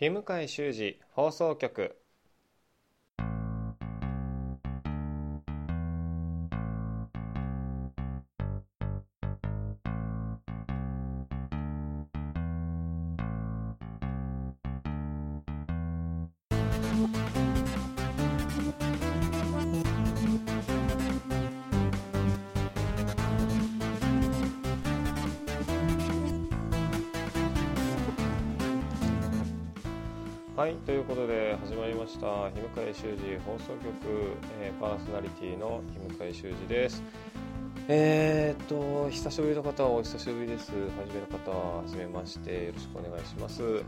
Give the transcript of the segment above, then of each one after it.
日向修二放送局ということで始まりました日向井修二放送局、えーパーソナリティの日向井修二です。えー、っと久しぶりの方はお久しぶりです。初めの方は初めましてよろしくお願いします、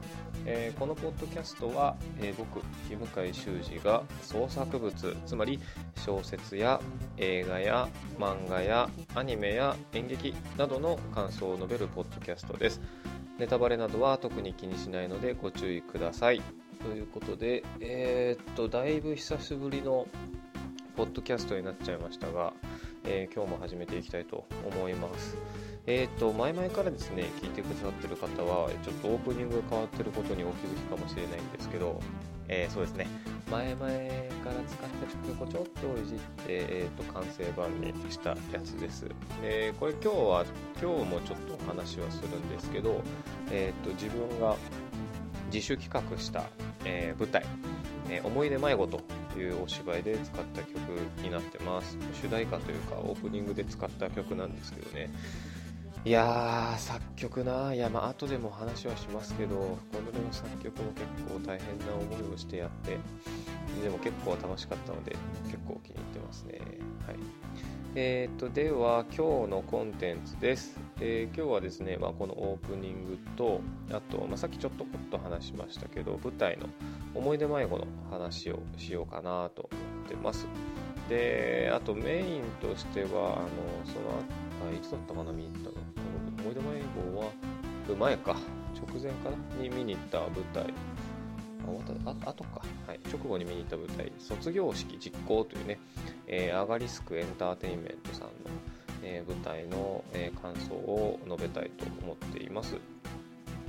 えーこのポッドキャストは、えー僕日向井修二が創作物つまり小説や映画や漫画やアニメや演劇などの感想を述べるポッドキャストです。ネタバレなどは特に気にしないのでご注意ください。ということでえーっとだいぶ久しぶりのポッドキャストになっちゃいましたが、えー今日も始めていきたいと思いますえーっと前々からですね聞いてくださってる方はちょっとオープニングが変わってることにお気づきかもしれないんですけど、えーそうですね前々から使った曲をちょっといじって、えー、と完成版にしたやつです。でこれ今日は今日もちょっとお話はするんですけど、えー、と自分が自主企画した、えー舞台「えー思い出迷子」というお芝居で使った曲になってます。主題歌というかオープニングで使った曲なんですけどね。いやー作曲ないやまあ後でも話はしますけどこの作曲も結構大変な思いをしてやってでも結構楽しかったので結構気に入ってますねはいえー、とでは今日のコンテンツです、えー今日はですね、まあ、このオープニングとあと、まあ、さっきちょっとこっと話しましたけど舞台の思い出迷子の話をしようかなと思ってます。であとメインとしてはあのそのあいつだったかな見に行ったの？思い出迷子は前か。直前かな？に見に行った舞台。あ終わったあ後か、はい、直後に見に行った舞台「卒業式実行」というね、えーアガリスクエンターテインメントさんの、えー舞台の、えー感想を述べたいと思っています。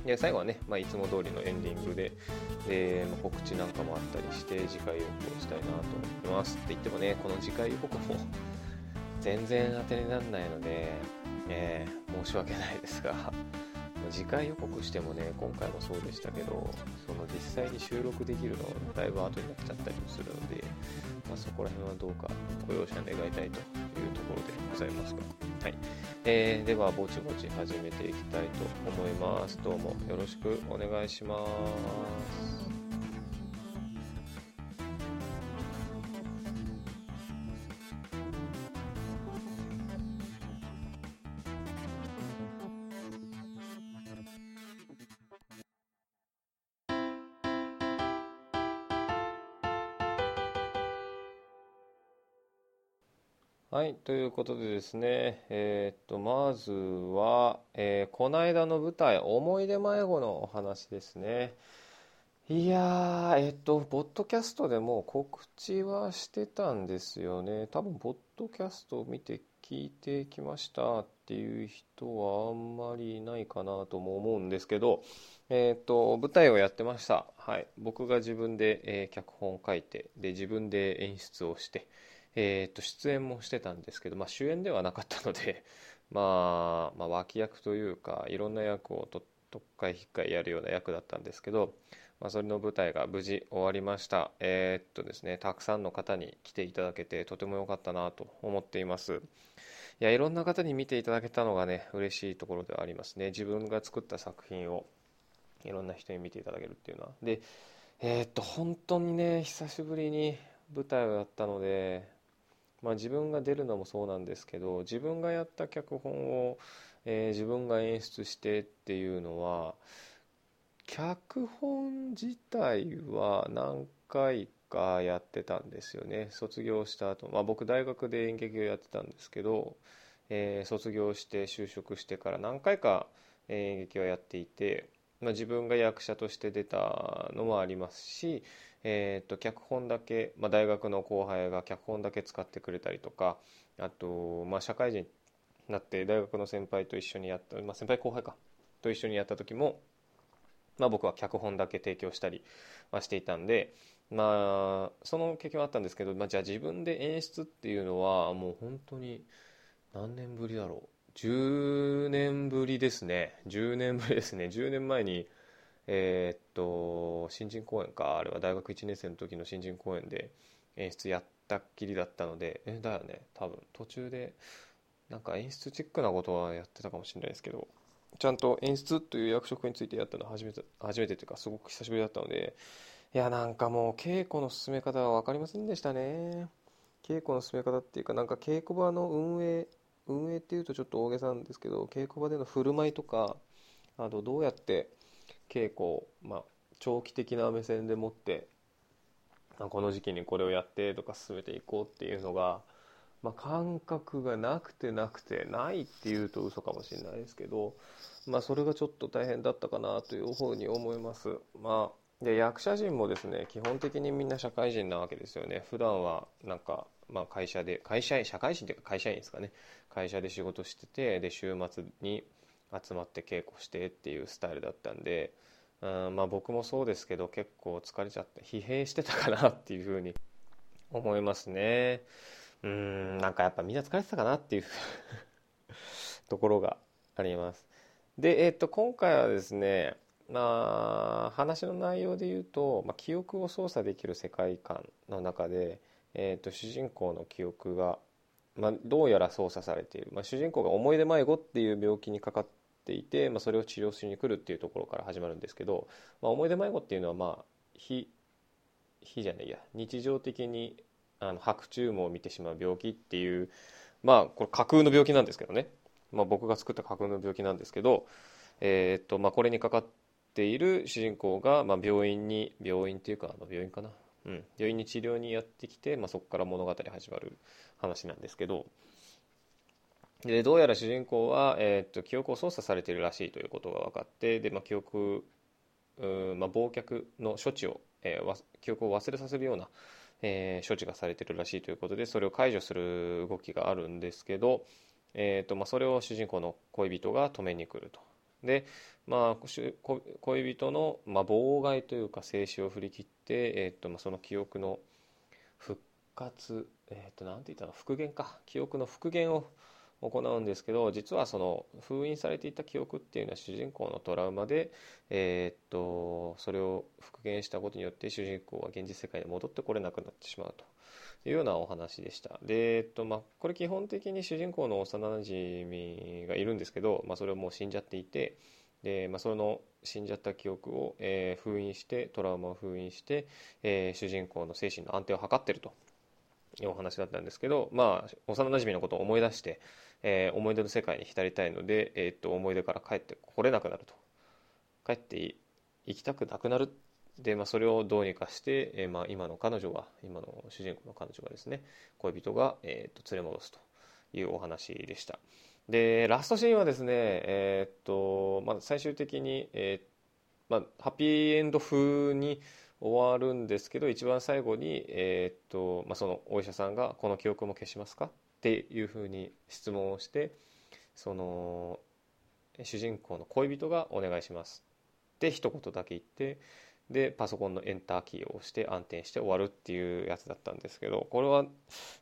で最後はね、まあ、いつも通りのエンディングでで、ま告知なんかもあったりして次回予告をしたいなと思ってます。って言ってもねこの次回予告も全然当てにならないので、えー申し訳ないですが。次回予告してもね今回もそうでしたけどその実際に収録できるのはだいぶ後になっちゃったりもするので、まあ、そこら辺はどうかご容赦願いたいというところでございますが、はい。えーではぼちぼち始めていきたいと思います。どうもよろしくお願いします。はい、ということでですね、えーっと、まずは、えーこの間の舞台、思い出迷子のお話ですね。いやー、えーっと、ポッドキャストでも告知はしてたんですよね。多分、ポッドキャストを見て聞いてきましたっていう人はあんまりいないかなとも思うんですけど、えっと、舞台をやってました。はい。僕が自分で、え脚本を書いて、で、自分で演出をして、えー、と出演もしてたんですけど、まあ、主演ではなかったので、まあ、まあ脇役というかいろんな役をと特回引っかいやるような役だったんですけど、まあ、それの舞台が無事終わりました。えーっとですねたくさんの方に来ていただけてとても良かったなと思っています。いやいろんな方に見ていただけたのがね嬉しいところではありますね。自分が作った作品をいろんな人に見ていただけるっていうのは。でえーっと本当にね久しぶりに舞台をやったのでまあ、自分が出るのもそうなんですけど自分がやった脚本を、えー自分が演出してっていうのは脚本自体は何回かやってたんですよね。卒業した後、まあ僕大学で演劇をやってたんですけど、えー卒業して就職してから何回かえー演劇をやっていて、まあ、自分が役者として出たのもありますし、えー、と脚本だけ、まあ、大学の後輩が脚本だけ使ってくれたりとかあと、まあ、社会人になって大学の先輩と一緒にやった、まあ、先輩後輩かと一緒にやった時もまあ、僕は脚本だけ提供したりはしていたんで、まあ、その経験はあったんですけど、まあ、じゃあ自分で演出っていうのはもう本当に何年ぶりだろう。10年ぶりですね。10年ぶりですね。10年前にえー、っと新人公演か。あれは大学1年生の時の新人公演で演出やったっきりだったのでえだよね。多分。途中でなんか演出チェックなことはやってたかもしれないですけどちゃんと演出という役職についてやったのは初めて初めてというかすごく久しぶりだったのでいやなんかもう稽古の進め方は分かりませんでしたね。稽古の進め方っていうかなんか稽古場の運営運営っていうとちょっと大げさなんですけど稽古場での振る舞いとかあとどうやって稽古を、まあ、長期的な目線でもってこの時期にこれをやってとか進めていこうっていうのが、まあ、感覚がなくてなくてないっていうと嘘かもしれないですけど、まあ、それがちょっと大変だったかなというふうに思います。まあ、で役者陣もですね基本的にみんな社会人なわけですよね普段はなんか、まあ、会社で会社員社会人っていうか会社員ですかね。会社で仕事しててで週末に集まって稽古してっていうスタイルだったんでうんまあ僕もそうですけど結構疲れちゃって疲弊してたかなっていうふうに思いますね。うんなんかやっぱみんな疲れてたかなっていう ところがあります。でえっ、と今回はですねまあ話の内容で言うと、まあ、記憶を操作できる世界観の中で、えー、と主人公の記憶が、まあ、どうやら操作されている、まあ、主人公が思い出迷子っていう病気にかかっていて、まあ、それを治療しに来るっていうところから始まるんですけど、まあ、思い出迷子っていうのはまあ非非じゃないや。日常的にあの白昼夢を見てしまう病気っていうまあこれ架空の病気なんですけどね、まあ、僕が作った架空の病気なんですけど、えー、とまあ、これにかかっている主人公が、まあ、病院に病院っていうかあの病院かな、うん、病院に治療にやってきて、まあ、そこから物語始まる話なんですけど。でどうやら主人公は、えー、っと記憶を操作されているらしいということが分かってで、まあ、記憶、まあ、忘却の処置を、えー、記憶を忘れさせるような、えー、処置がされてるらしいということでそれを解除する動きがあるんですけど、えーとまあ、それを主人公の恋人が止めに来ると。でまあ、恋人の、まあ、妨害というか静止を振り切って、えーとまあ、その記憶の復活、えー、となんて言ったの？復元か。記憶の復元を行うんですけど実はその封印されていた記憶っていうのは主人公のトラウマで、えー、っとそれを復元したことによって主人公は現実世界に戻ってこれなくなってしまうと。いうようなお話でした。で、えっとまあ、これ基本的に主人公の幼なじみがいるんですけど、まあ、それをもう死んじゃっていてで、まあ、その死んじゃった記憶を、えー、封印してトラウマを封印して、えー、主人公の精神の安定を図ってると。お話だったんですけど、まあ、幼なじみのことを思い出して、えー、思い出の世界に浸りたいので、えー、っと思い出から帰ってこれなくなると。帰って行きたくなくなるで、まあ、それをどうにかして、えーまあ、今の彼女が今の主人公の彼女がですね恋人が、えー、っと連れ戻すというお話でした。でラストシーンはですねえー、っと、まあ、最終的に、えまあ、ハッピーエンド風に終わるんですけど一番最後に、えー、っとまあ、そのお医者さんが「この記憶も消しますか?」っていうふうに質問をしてその主人公の恋人が「お願いします」って一言だけ言ってでパソコンのエンターキーを押して暗転して終わるっていうやつだったんですけどこれは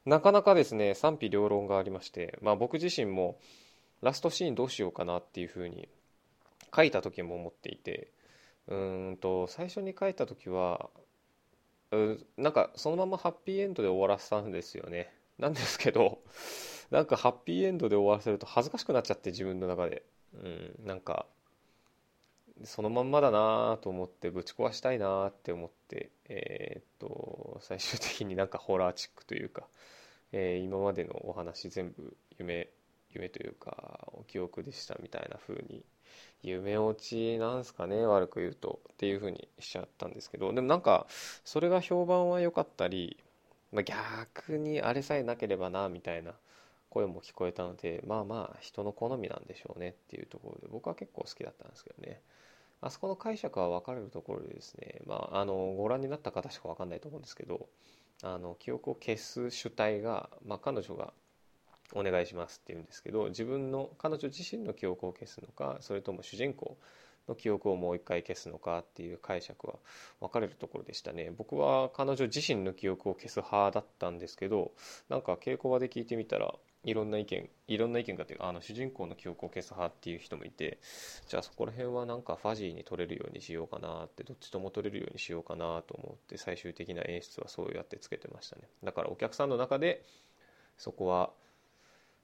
なかなかですね賛否両論がありまして、まあ、僕自身もラストシーンどうしようかなっていうふうに書いた時も思っていてうんと最初に書いた時はうなんかそのままハッピーエンドで終わらせたんですよね。なんですけどなんかハッピーエンドで終わらせると恥ずかしくなっちゃって自分の中で。うんなんかそのまんまだなと思ってぶち壊したいなって思ってえー、っと最終的になんかホラーチックというか、えー、今までのお話全部夢夢というかお記憶でしたみたいな風に夢落ちなんすかね悪く言うとっていう風にしちゃったんですけどでもなんかそれが評判は良かったりまあ、逆にあれさえなければなみたいな声も聞こえたのでまあまあ人の好みなんでしょうねっていうところで僕は結構好きだったんですけどね。あそこの解釈は分かれるところでですねまああのご覧になった方しか分かんないと思うんですけどあの記憶を消す主体が、まあ、彼女がお願いしますって言うんですけど自分の彼女自身の記憶を消すのかそれとも主人公の記憶をもう一回消すのかっていう解釈は分かれるところでしたね。僕は彼女自身の記憶を消す派だったんですけどなんか稽古場で聞いてみたらいろんな意見いろんな意見がっていうかあの主人公の記憶を消す派っていう人もいてじゃあそこら辺はなんかファジーに撮れるようにしようかなってどっちとも撮れるようにしようかなと思って最終的な演出はそうやってつけてましたね。だからお客さんの中でそこは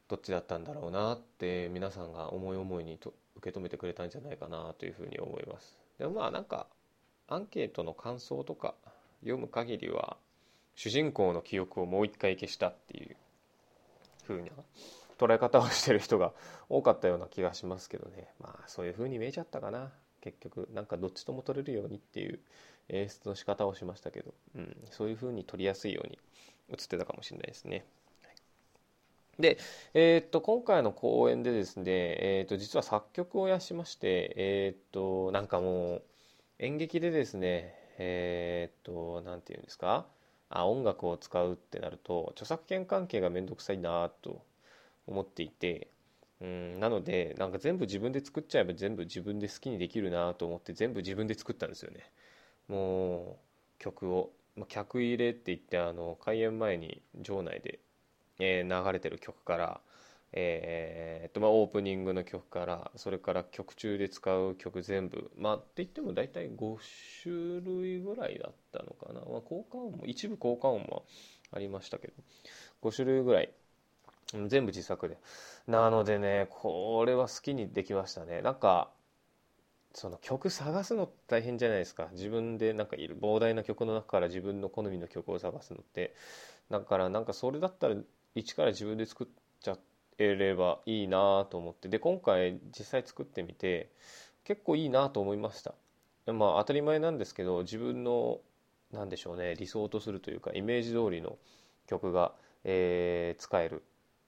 どっちだったんだろうなって皆さんが思い思いにと受け止めてくれたんじゃないかなというふうに思います。でもまあなんかアンケートの感想とか読む限りは主人公の記憶をもう一回消したっていうふうな捉え方をしてる人が多かったような気がしますけどね。まあそういうふうに見えちゃったかな。結局なんかどっちとも取れるようにっていう演出の仕方をしましたけど、うん、そういうふうに撮りやすいように映ってたかもしれないですね。で、えー、っと今回の公演でですね、えー、っと実は作曲をやしまして、えー、っとなんかもう演劇でですねえっと何て言うんですか？あ音楽を使うってなると著作権関係が面倒くさいなと思っていてうんなのでなんか全部自分で作っちゃえば全部自分で好きにできるなと思って全部自分で作ったんですよね。もう曲を、まあ、客入れって言ってあの開演前に場内でえー、流れてる曲から、えー、っとまあ、オープニングの曲からそれから曲中で使う曲全部まあって言っても大体5種類ぐらいだったのかな、まあ、効果音も一部効果音もありましたけど5種類ぐらい全部自作でなのでねこれは好きにできましたねなんかその曲探すの大変じゃないですか自分でなんかいる膨大な曲の中から自分の好みの曲を探すのってだからなんかそれだったら一から自分で作っちゃえればいいなと思って。で今回実際作ってみて結構いいなと思いました。まあ当たり前なんですけど自分の何でしょうね理想とするというかイメージ通りの曲が、えー、使える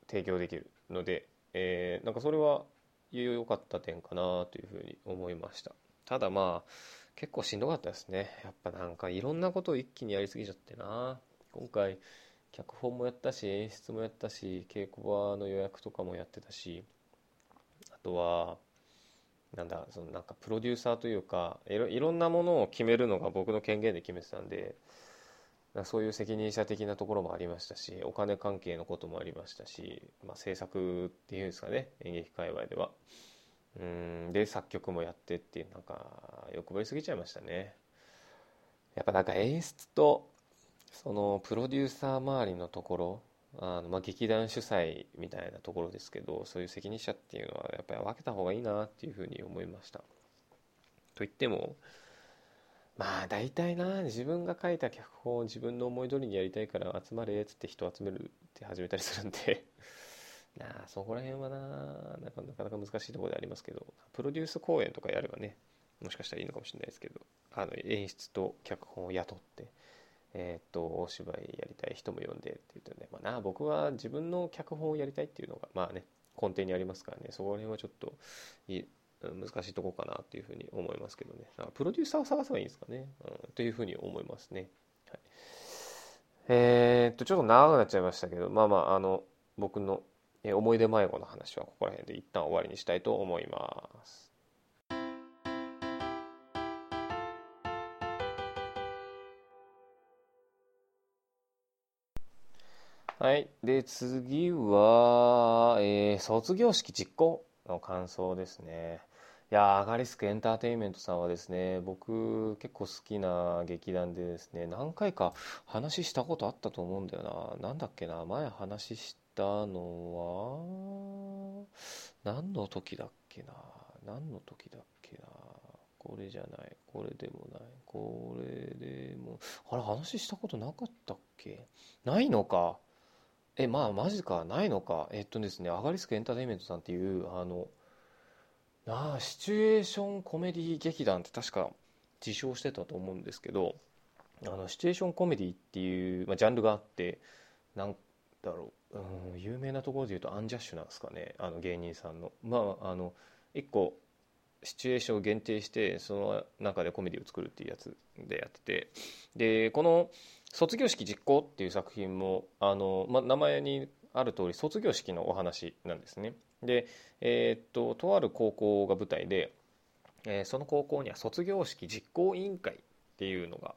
提供できるので、えー、なんかそれは良かった点かなというふうに思いました。ただまあ結構しんどかったですね。やっぱなんかいろんなことを一気にやりすぎちゃってな。今回脚本もやったし演出もやったし稽古場の予約とかもやってたしあとはなんだそのなんかプロデューサーというかいろいろんなものを決めるのが僕の権限で決めてたんでそういう責任者的なところもありましたしお金関係のこともありましたし、まあ、制作っていうんですかね演劇界隈では。うんで作曲もやってっていうなんか欲張りすぎちゃいましたね。やっぱなんか演出とそのプロデューサー周りのところあのまあ劇団主催みたいなところですけどそういう責任者っていうのはやっぱり分けた方がいいなっていうふうに思いました。と言ってもまあ大体な自分が書いた脚本を自分の思い通りにやりたいから集まれっつって人集めるって始めたりするんで なあそこら辺はななかなか難しいところでありますけどプロデュース公演とかやればねもしかしたらいいのかもしれないですけどあの演出と脚本を雇ってえっとお芝居やりたい人も呼んでって言ってね、まあな僕は自分の脚本をやりたいっていうのがまあね根底にありますからね。そこら辺はちょっとい難しいとこかなっていうふうに思いますけどね。かプロデューサーを探せばいいんですかね、うん、というふうに思いますね、はい、えー、っとちょっと長くなっちゃいましたけどまあまああの僕の思い出迷子の話はここら辺で一旦終わりにしたいと思います。はい。で、次は、えー、卒業式実行の感想ですね。いやアガリスクエンターテインメントさんはですね、僕結構好きな劇団でですね、何回か話したことあったと思うんだよな。なんだっけな、前話したのは、何の時だっけな。何の時だっけな。これじゃない。これでもない。これでも、あれ話したことなかったっけ？ないのか。え、まあ、マジか、ないのか。えっとですね、アガリスクエンターテインメントさんっていう、あの、なあ、シチュエーションコメディ劇団って確か自称してたと思うんですけど、あの、シチュエーションコメディっていう、まあ、ジャンルがあって、なんだろう、うん、有名なところで言うとアンジャッシュなんですかね、あの芸人さんの。まあ、あの、一個、シチュエーションを限定してその中でコメディを作るっていうやつでやっててでこの卒業式実行っていう作品もあの、ま、名前にある通り卒業式のお話なんですね。で、えー、っととある高校が舞台でえー、その高校には卒業式実行委員会っていうのが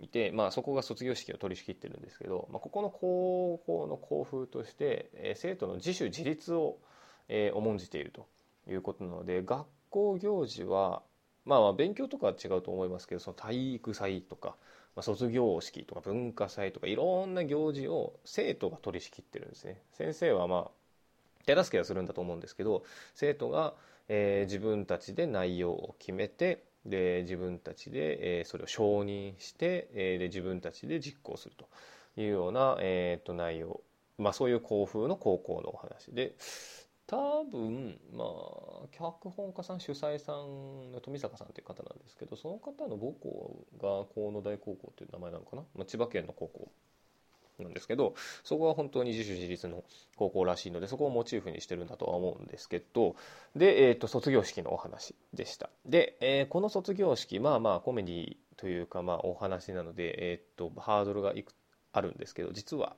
いて、まあ、そこが卒業式を取り仕切ってるんですけど、まあ、ここの高校の校風として、えー、生徒の自主自立を、えー、重んじているということなので学校行事は、まあ、勉強とかは違うと思いますけどその体育祭とか、まあ、卒業式とか文化祭とかいろんな行事を生徒が取り仕切ってるんですね。先生はまあ手助けはするんだと思うんですけど生徒が、えー、自分たちで内容を決めてで自分たちで、えー、それを承認して、えー、で自分たちで実行するというような、えー、と内容、まあ、そういう校風の高校のお話で多分まあ脚本家さん主催さんの富坂さんという方なんですけどその方の母校が河野大高校という名前なのかな、まあ、千葉県の高校なんですけどそこは本当に自主自立の高校らしいのでそこをモチーフにしてるんだとは思うんですけどで、えーと、卒業式のお話でした。で、えー、この卒業式まあまあコメディというかまあお話なので、えーと、ハードルがいくあるんですけど実は、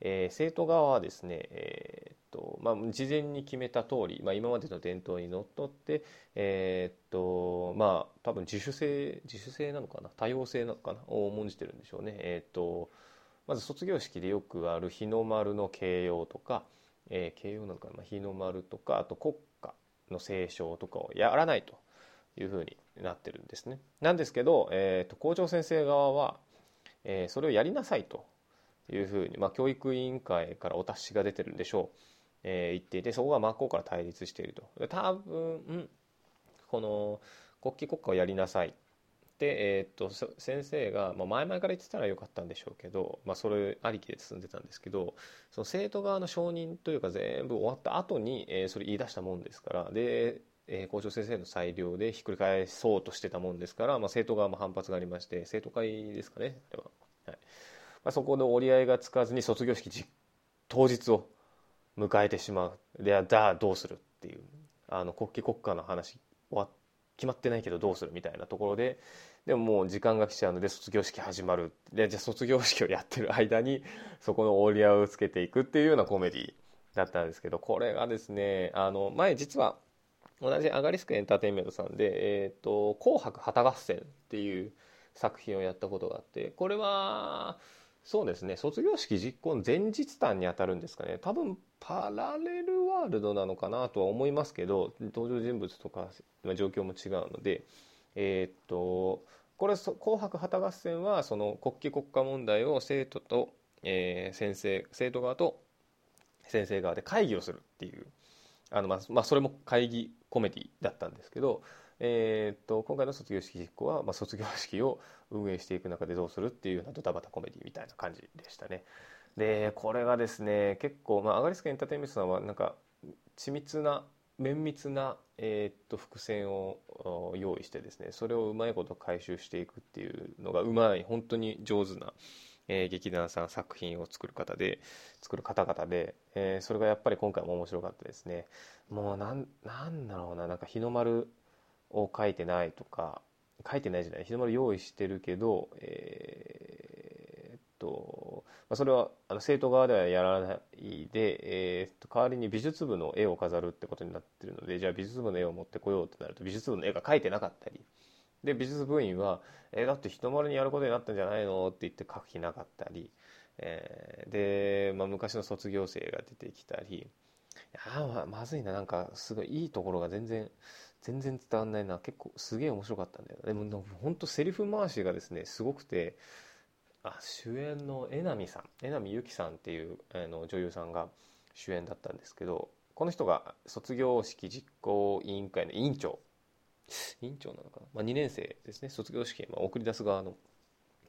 えー、生徒側はですね、えーとまあ、事前に決めた通り、まあ、今までの伝統にのっとって、えーとまあ、多分自主性自主性なのかな？多様性なのかな？を重んじてるんでしょうね。えーとまず卒業式でよくある日の丸の形容とか、えー、形容なのかな？日の丸とかあと国歌の斉唱とかをやらないと。いうふうになってるんですね。なんですけど、えーと、校長先生側は、えー、それをやりなさいと。いうふうに、まあ、教育委員会からお達しが出てるんでしょう、えー、言っていてそこが真っ向から対立していると。多分この国旗国歌をやりなさい。で、えー、っと先生が、まあ、前々から言ってたらよかったんでしょうけど、まあ、それありきで進んでたんですけどその生徒側の承認というか全部終わった後に、えー、それ言い出したもんですからで、え、校長先生の裁量でひっくり返そうとしてたもんですから、まあ、生徒側も反発がありまして生徒会ですかね。では、はい。まあ、そこで折り合いがつかずに卒業式当日を迎えてしまう。でじゃあどうするっていう。あの国旗国家の話終わ決まってないけどどうするみたいなところで。でももう時間が来ちゃうので卒業式始まる。でじゃあ卒業式をやってる間にそこの折り合いをつけていくっていうようなコメディだったんですけどこれがですねあの前実は同じアガリスクエンターテインメントさんで「えーと、紅白旗合戦」っていう作品をやったことがあってこれはそうですね。卒業式実行の前日談にあたるんですかね。多分パラレルワールドなのかなとは思いますけど登場人物とか状況も違うのでえー、っとこれ「紅白旗合戦」はその国旗国家問題を生徒と、えー、先生生徒側と先生側で会議をするっていうあの、まあ、まあそれも会議コメディだったんですけど、えー、っと今回の卒業式実行は、まあ、卒業式を運営していく中でどうするっていうようなドタバタコメディみたいな感じでしたね。でこれがですね結構、まあ、アガリスクエンターテインメントさんはなんか緻密な綿密な、えー、っと伏線を用意してですねそれをうまいこと回収していくっていうのがうまい本当に上手な、えー、劇団さん作品を作る方で作る方々で、えー、それがやっぱり今回も面白かったですねもうなんなんだろうななんか日の丸を書いてないとか書いてないじゃない？日の丸用意してるけどえー、とまあ、それはあの生徒側ではやらないで、えー、と代わりに美術部の絵を飾るってことになってるのでじゃあ美術部の絵を持ってこようってなると美術部の絵が描いてなかったり。で美術部員は「えー、だって日の丸にやることになったんじゃないの?」って言って書きなかったり、えー、で、まあ、昔の卒業生が出てきたり。あままずいな。なんかすごいいいところが全然全然伝わんないな。結構すげえ面白かったんだよでも本当セリフ回しがですねすごくてあ主演の榎並さん榎並由紀さんっていうあの女優さんが主演だったんですけどこの人が卒業式実行委員会の委員長。委員長なのかな、まあ、2年生ですね。卒業式、まあ、送り出す側の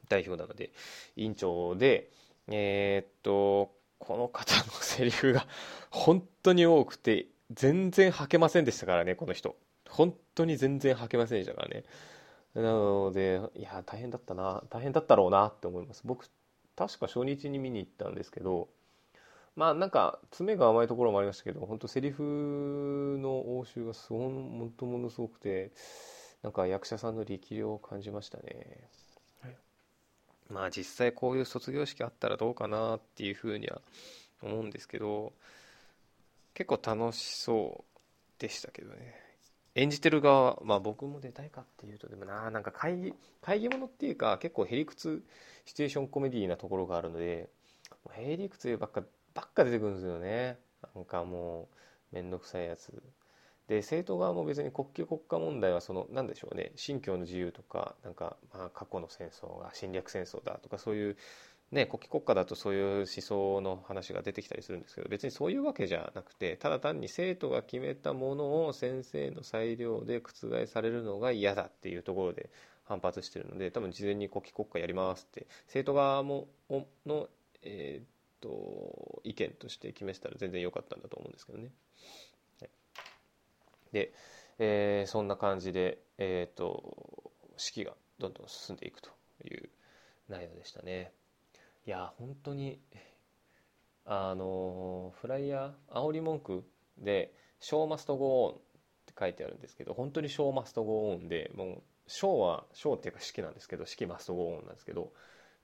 代表なので委員長でえー、っとこの方のセリフが本当に多くて全然吐けませんでしたからねこの人。本当に全然吐けませんでしたからね。なのでいや大変だったな大変だったろうなって思います。僕確か初日に見に行ったんですけどまあなんか詰めが甘いところもありましたけど本当セリフの応酬がすごもとものすごくてなんか役者さんの力量を感じましたね、はい、まあ実際こういう卒業式あったらどうかなっていうふうには思うんですけど結構楽しそうでしたけどね演じてる側まあ僕も出たいかっていうとでもななんか会議会議ものっていうか結構へりくつシチュエーションコメディーなところがあるのでへりくつばっかばっか出てくるんですよね。なんかもう面倒くさいやつ。で政党側も別に国旗国家問題はその何でしょうね。信教の自由とかなんかまあ過去の戦争が侵略戦争だとかそういうね、国旗国家だとそういう思想の話が出てきたりするんですけど別にそういうわけじゃなくてただ単に生徒が決めたものを先生の裁量で覆されるのが嫌だっていうところで反発してるので多分事前に国旗国家やりますって生徒側もの、えー、っと意見として決めてたら全然良かったんだと思うんですけどね。はい、で、えー、そんな感じで、えー、っと式がどんどん進んでいくという内容でしたね。いや本当にあのフライヤー煽り文句で「ショーマストゴーン」って書いてあるんですけど本当に「ショーマストゴーンで」もう「ショー」は「ショー」っていうか式なんですけど「式マストゴーン」なんですけど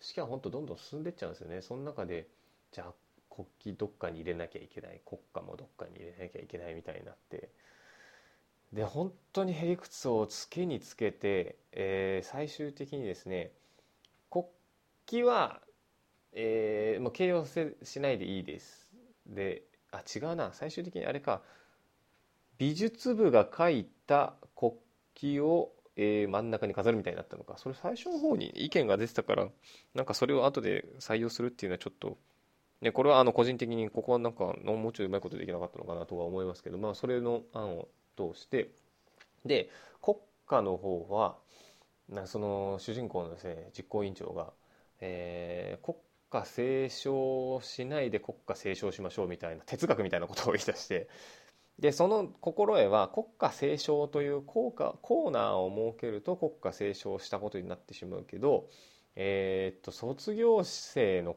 式は本当どんどん進んでっちゃうんですよね。その中でじゃあ国旗どっかに入れなきゃいけない国家もどっかに入れなきゃいけないみたいになって。で本当にへりくつをつけにつけて、えー、最終的にですね国旗はえー、もう形容せしないでいいです。であ違うな。最終的にあれか。美術部が書いた国旗を、えー、真ん中に飾るみたいになったのか。それ最初の方に意見が出てたからなんかそれを後で採用するっていうのはちょっとね、これはあの個人的にここはなんかもうちょいうまいことできなかったのかなとは思いますけど、まあ、それの案を通して。で国家の方はなその主人公のですね実行委員長が、えー、国家斉唱しないで国家斉唱しましょうみたいな哲学みたいなことを言い出してでその心得は国家斉唱という効果コーナーを設けると国家斉唱したことになってしまうけど、えー、っと卒業生の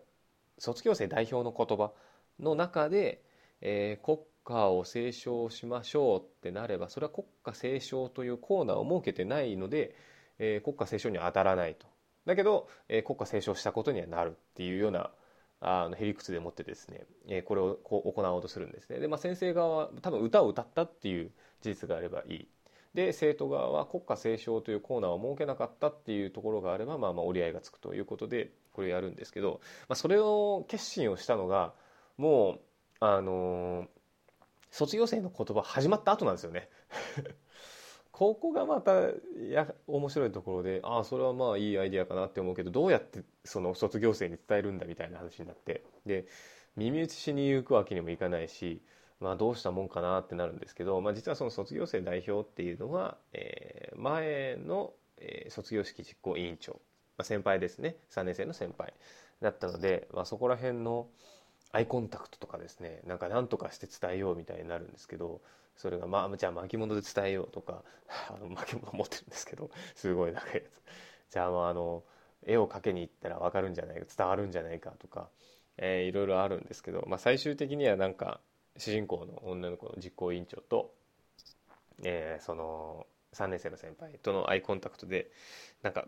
卒業生代表の言葉の中で、えー、国家を斉唱しましょうってなればそれは国家斉唱というコーナーを設けてないので、えー、国家斉唱には当たらないと。だけど、えー、国家斉唱したことにはなるっていうようなあのへりくつでもってですね、えー、これをこう行おうとするんですね。で、まあ、先生側は多分歌を歌ったっていう事実があればいい。で生徒側は国家斉唱というコーナーを設けなかったっていうところがあれば、まあ、まあ折り合いがつくということでこれやるんですけど、まあ、それを決心をしたのがもうあのー、卒業生の言葉始まった後なんですよね。ここがまたや面白いところでああそれはまあいいアイディアかなって思うけどどうやってその卒業生に伝えるんだみたいな話になってで耳打ちしに行くわけにもいかないし、まあ、どうしたもんかなってなるんですけど、まあ、実はその卒業生代表っていうのは、えー、前の、え、卒業式実行委員長、まあ、先輩ですね。3年生の先輩だったので、まあ、そこら辺のアイコンタクトとかですねなんか何とかして伝えようみたいになるんですけどそれがまあじゃあ巻物で伝えようとかあの 巻物持ってるんですけどすごい長いやつ。じゃあまああの絵を描けに行ったら分かるんじゃないか伝わるんじゃないかとか、えー、いろいろあるんですけど、まあ、最終的にはなんか主人公の女の子の実行委員長と、えー、その3年生の先輩とのアイコンタクトでなんか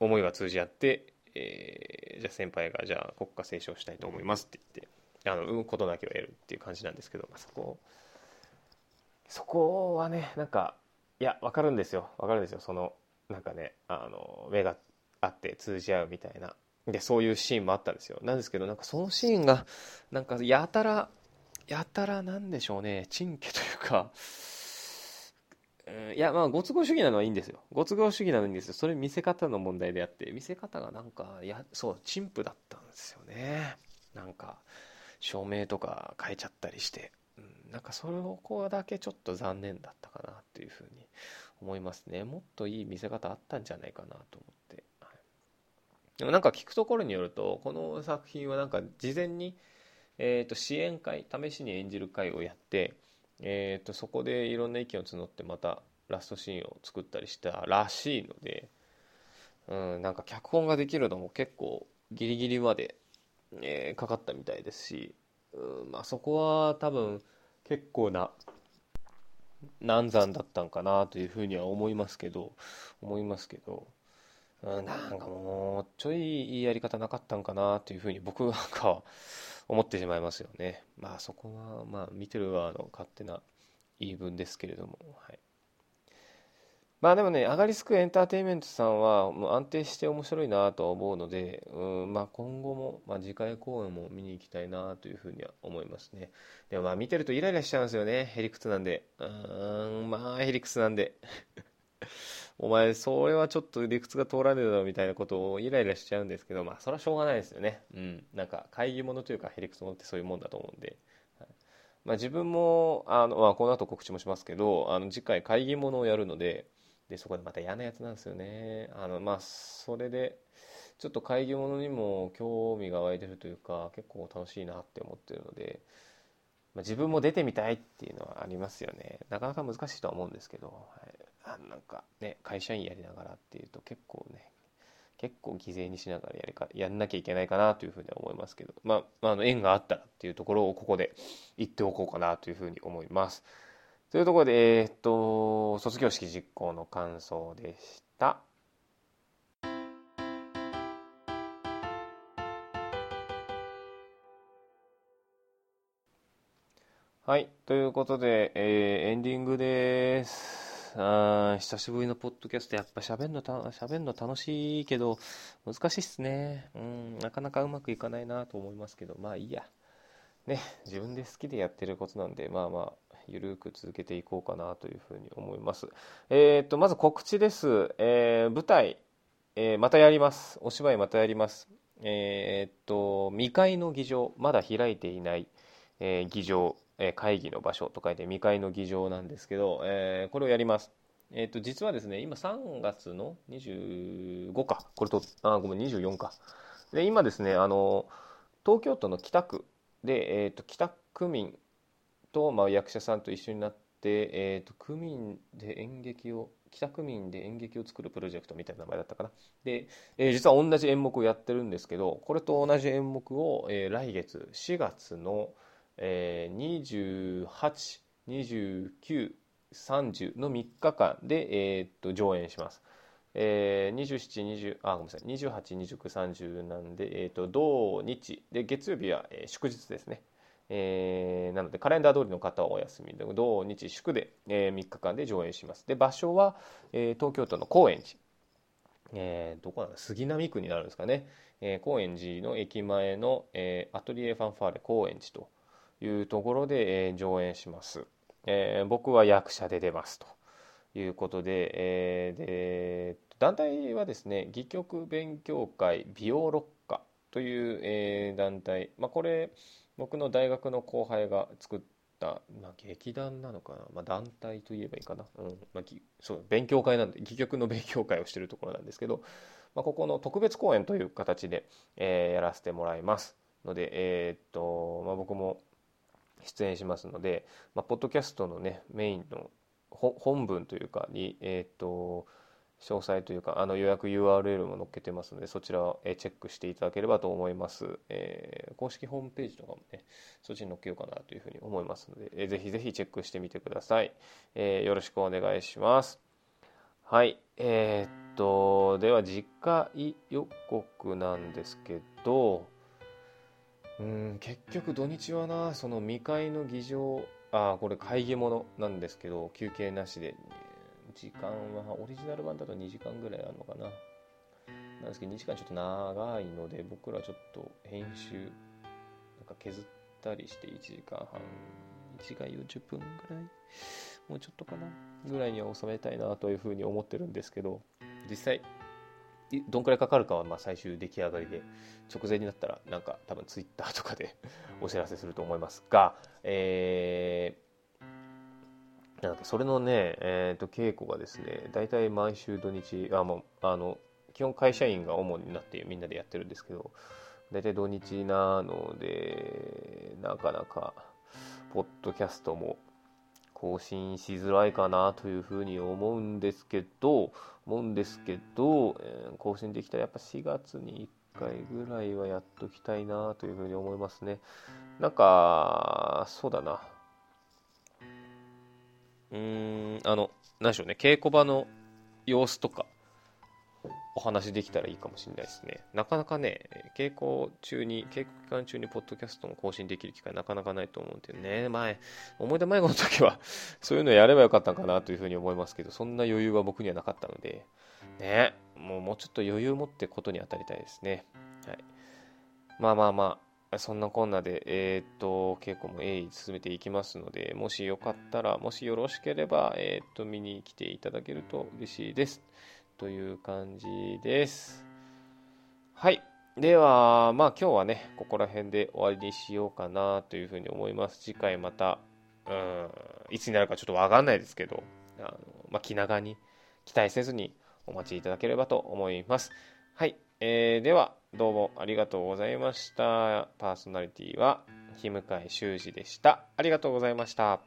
思いが通じ合って、えー、じゃあ先輩がじゃあ国家斉唱したいと思いますって言ってあの産むことなきを得るっていう感じなんですけど、まあ、そこをそこはねなんかいや分かるんですよ。分かるんですよ。そのなんかねあの目があって通じ合うみたいな。でそういうシーンもあったんですよ。なんですけどなんかそのシーンがなんかやたらやたらなんでしょうね。チンケというか。うんいやまあご都合主義なのはいいんですよ。ご都合主義なのにですよ。それ見せ方の問題であって。見せ方がなんかやそう陳腐だったんですよね。なんか照明とか変えちゃったりして、なんかそこだけちょっと残念だったかなっていうふうに思いますね。もっといい見せ方あったんじゃないかなと思って、はい、でもなんか聞くところによるとこの作品はなんか事前に、えー、と支援会試しに演じる会をやって、えー、とそこでいろんな意見を募ってまたラストシーンを作ったりしたらしいので、うん、なんか脚本ができるのも結構ギリギリまで、えー、かかったみたいですしうんまあ、そこは多分結構な難産だったんかなというふうには思いますけど思いますけど、うん、なんかもうちょいいいやり方なかったんかなというふうに僕なんかは思ってしまいますよね。まあそこはまあ見てる側の勝手な言い分ですけれどもはい。まあでもね、アガリスクエンターテインメントさんはもう安定して面白いなとは思うので、うんまあ、今後も、まあ、次回公演も見に行きたいなというふうには思いますね。でもまあ見てるとイライラしちゃうんですよね、ヘリクツなんで。うーん、まあヘリクツなんで。お前、それはちょっと理屈が通らねえだろみたいなことをイライラしちゃうんですけど、まあそれはしょうがないですよね。うん。なんか会議ものというかヘリクツもってそういうもんだと思うんで。まあ、自分もあの、まあ、この後告知もしますけどあの次回会議ものをやるのででそこでまた嫌なやつなんですよね。あのまあそれでちょっと会議ものにも興味が湧いてるというか結構楽しいなって思ってるので、まあ、自分も出てみたいっていうのはありますよね。なかなか難しいとは思うんですけど、はい、あなんかね会社員やりながらっていうと結構ね結構犠牲にしながらやりかやんなきゃいけないかなというふうには思いますけど、まあ、あの縁があったらっていうところをここで言っておこうかなというふうに思います。というところで、えー、っと、卒業式実行の感想でした。はい。ということで、えー、エンディングです。あ久しぶりのポッドキャスト、やっぱ喋るのた、喋るの楽しいけど、難しいっすね。うん、なかなかうまくいかないなと思いますけど、まあいいや。ね、自分で好きでやってることなんで、まあまあ、ゆるく続けていこうかなというふうに思います。えっ、と、まず告知です。えー、舞台、えー、またやります。お芝居またやります。えっと、未開の議場、まだ開いていない、え議場、え会議の場所と書いて未開の議場なんですけど、えこれをやります。えっと、実はですね、今3月の25か。これと、あ、ごめん、24か。で、今ですね、あの、東京都の北区で、えっと、北区民と、まあ、役者さんと一緒になって、えーと、区民で演劇を北区民で演劇を作るプロジェクトみたいな名前だったかなで、えー、実は同じ演目をやってるんですけどこれと同じ演目を、えー、来月4月の、えー、282930の3日間で、えーと、上演します。えー、27、20あごめんなさい28、29、30なんで、えーと、土日で月曜日は、えー、祝日ですね。えー、なのでカレンダー通りの方はお休みで土日祝で、えー、3日間で上演します。で場所は、えー、東京都の高円寺、えー、どこなんだ？杉並区になるんですかね、えー、高円寺の駅前の、えー、アトリエファンファーレ高円寺というところで、えー、上演します、えー、僕は役者で出ますと。いうことで,、えー、で団体はですね戯曲勉強会美容六花という、えー、団体、まあ、これ僕の大学の後輩が作った、まあ、劇団なのかな、まあ、団体といえばいいかな、うん。まあ、そう勉強会なんで戯曲の勉強会をしているところなんですけど、まあ、ここの特別公演という形で、えー、やらせてもらいますので、えー、っとまあ、僕も出演しますので、まあ、ポッドキャストのねメインの本文というかに、えー、っと詳細というかあの予約 URL も載っけてますのでそちらをチェックしていただければと思います、えー、公式ホームページとかもねそっちに載っけようかなというふうに思いますので、えー、ぜひぜひチェックしてみてください、えー、よろしくお願いします。はい。えー、っとでは次回予告なんですけどうん結局土日はなその未開の議場あこれ会議ものなんですけど休憩なしで時間はオリジナル版だと2時間ぐらいあるのかな。なんですけど2時間ちょっと長いので僕らちょっと編集なんか削ったりして1時間半1時間40分ぐらい？もうちょっとかな？ぐらいには収めたいなというふうに思ってるんですけど実際どんくらいかかるかはまあ最終出来上がりで直前になったらなんか多分ツイッターとかでお知らせすると思いますが、えーなんかそれのね、えー、と稽古がですね大体毎週土日あもうあの基本会社員が主になってみんなでやってるんですけど大体土日なのでなかなかポッドキャストも更新しづらいかなというふうに思うんですけど思うんですけど、えー、更新できたらやっぱ4月に1回ぐらいはやっときたいなというふうに思いますね。なんかそうだな。うんあの何でしょうね稽古場の様子とかお話できたらいいかもしれないですね。なかなかね、稽古中に、稽古期間中にポッドキャストも更新できる機会なかなかないと思うんでね、前、思い出迷子の時は そういうのやればよかったのかなというふうに思いますけど、そんな余裕は僕にはなかったので、ね、もうもうちょっと余裕持ってことに当たりたいですね。はい。まあまあまあ、そんなこんなで、えー、っと、稽古も鋭意進めていきますので、もしよかったら、もしよろしければ、えー、っと、見に来ていただけると嬉しいです。という感じです。はい。では、まあ今日はね、ここら辺で終わりにしようかなというふうに思います。次回また、うん、いつになるかちょっとわかんないですけど、あのまあ、気長に期待せずにお待ちいただければと思います。はい。えー、では、どうもありがとうございました。パーソナリティは、日向修二でした。ありがとうございました。